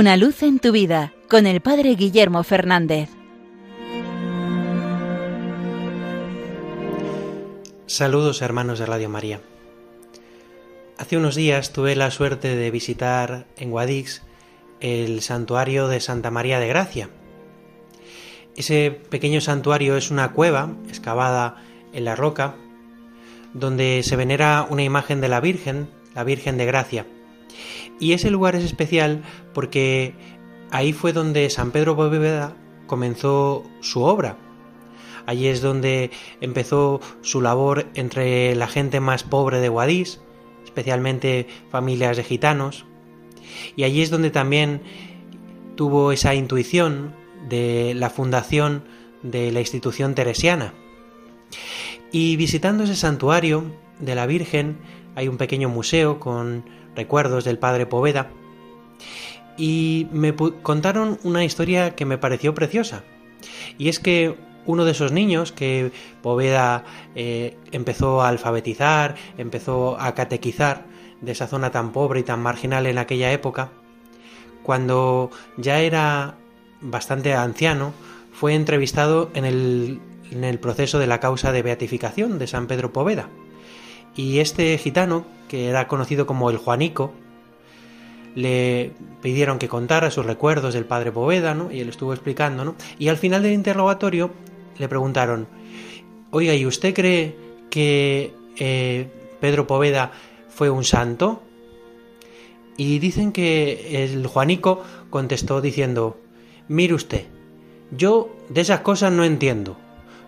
Una luz en tu vida con el Padre Guillermo Fernández. Saludos hermanos de Radio María. Hace unos días tuve la suerte de visitar en Guadix el santuario de Santa María de Gracia. Ese pequeño santuario es una cueva excavada en la roca donde se venera una imagen de la Virgen, la Virgen de Gracia. Y ese lugar es especial porque ahí fue donde San Pedro Bóveda comenzó su obra. Allí es donde empezó su labor entre la gente más pobre de Guadix, especialmente familias de gitanos. Y allí es donde también tuvo esa intuición de la fundación de la institución teresiana. Y visitando ese santuario de la Virgen hay un pequeño museo con recuerdos del padre Poveda y me contaron una historia que me pareció preciosa. Y es que uno de esos niños que Poveda eh, empezó a alfabetizar, empezó a catequizar de esa zona tan pobre y tan marginal en aquella época, cuando ya era bastante anciano, fue entrevistado en el, en el proceso de la causa de beatificación de San Pedro Poveda. Y este gitano, que era conocido como el Juanico, le pidieron que contara sus recuerdos del padre Poveda, ¿no? Y él estuvo explicando, ¿no? Y al final del interrogatorio le preguntaron, oiga, ¿y usted cree que eh, Pedro Poveda fue un santo? Y dicen que el Juanico contestó diciendo, mire usted, yo de esas cosas no entiendo,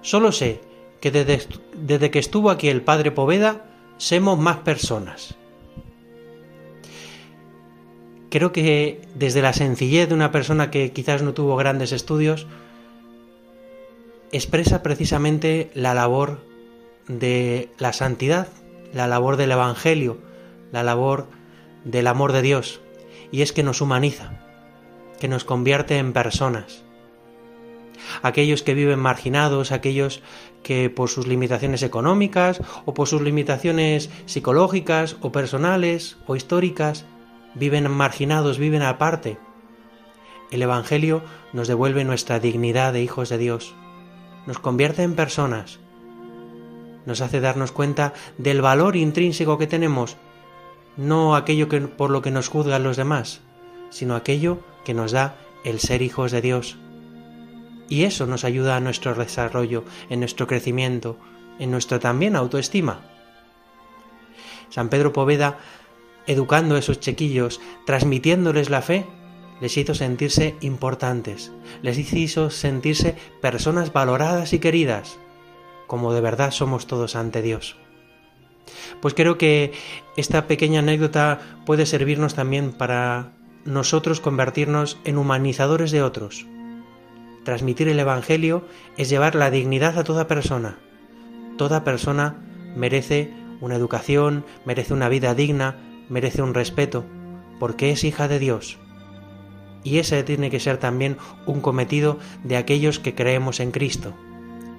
solo sé que desde, desde que estuvo aquí el padre Poveda, somos más personas. Creo que desde la sencillez de una persona que quizás no tuvo grandes estudios, expresa precisamente la labor de la santidad, la labor del Evangelio, la labor del amor de Dios, y es que nos humaniza, que nos convierte en personas. Aquellos que viven marginados, aquellos que por sus limitaciones económicas o por sus limitaciones psicológicas o personales o históricas, viven marginados, viven aparte. El Evangelio nos devuelve nuestra dignidad de hijos de Dios, nos convierte en personas, nos hace darnos cuenta del valor intrínseco que tenemos, no aquello que, por lo que nos juzgan los demás, sino aquello que nos da el ser hijos de Dios. Y eso nos ayuda a nuestro desarrollo, en nuestro crecimiento, en nuestra también autoestima. San Pedro Poveda educando a esos chiquillos, transmitiéndoles la fe, les hizo sentirse importantes, les hizo sentirse personas valoradas y queridas, como de verdad somos todos ante Dios. Pues creo que esta pequeña anécdota puede servirnos también para nosotros convertirnos en humanizadores de otros. Transmitir el Evangelio es llevar la dignidad a toda persona. Toda persona merece una educación, merece una vida digna, merece un respeto, porque es hija de Dios. Y ese tiene que ser también un cometido de aquellos que creemos en Cristo,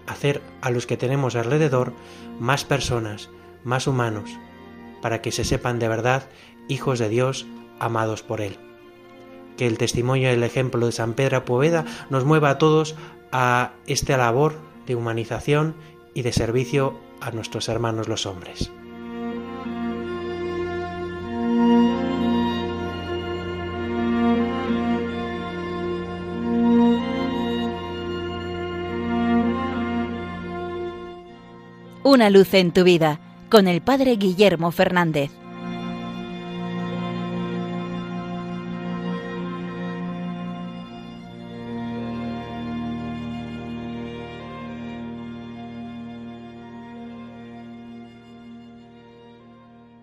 hacer a los que tenemos alrededor más personas, más humanos, para que se sepan de verdad hijos de Dios amados por Él. Que el testimonio y el ejemplo de San Pedro Poveda nos mueva a todos a esta labor de humanización y de servicio a nuestros hermanos los hombres. Una luz en tu vida con el Padre Guillermo Fernández.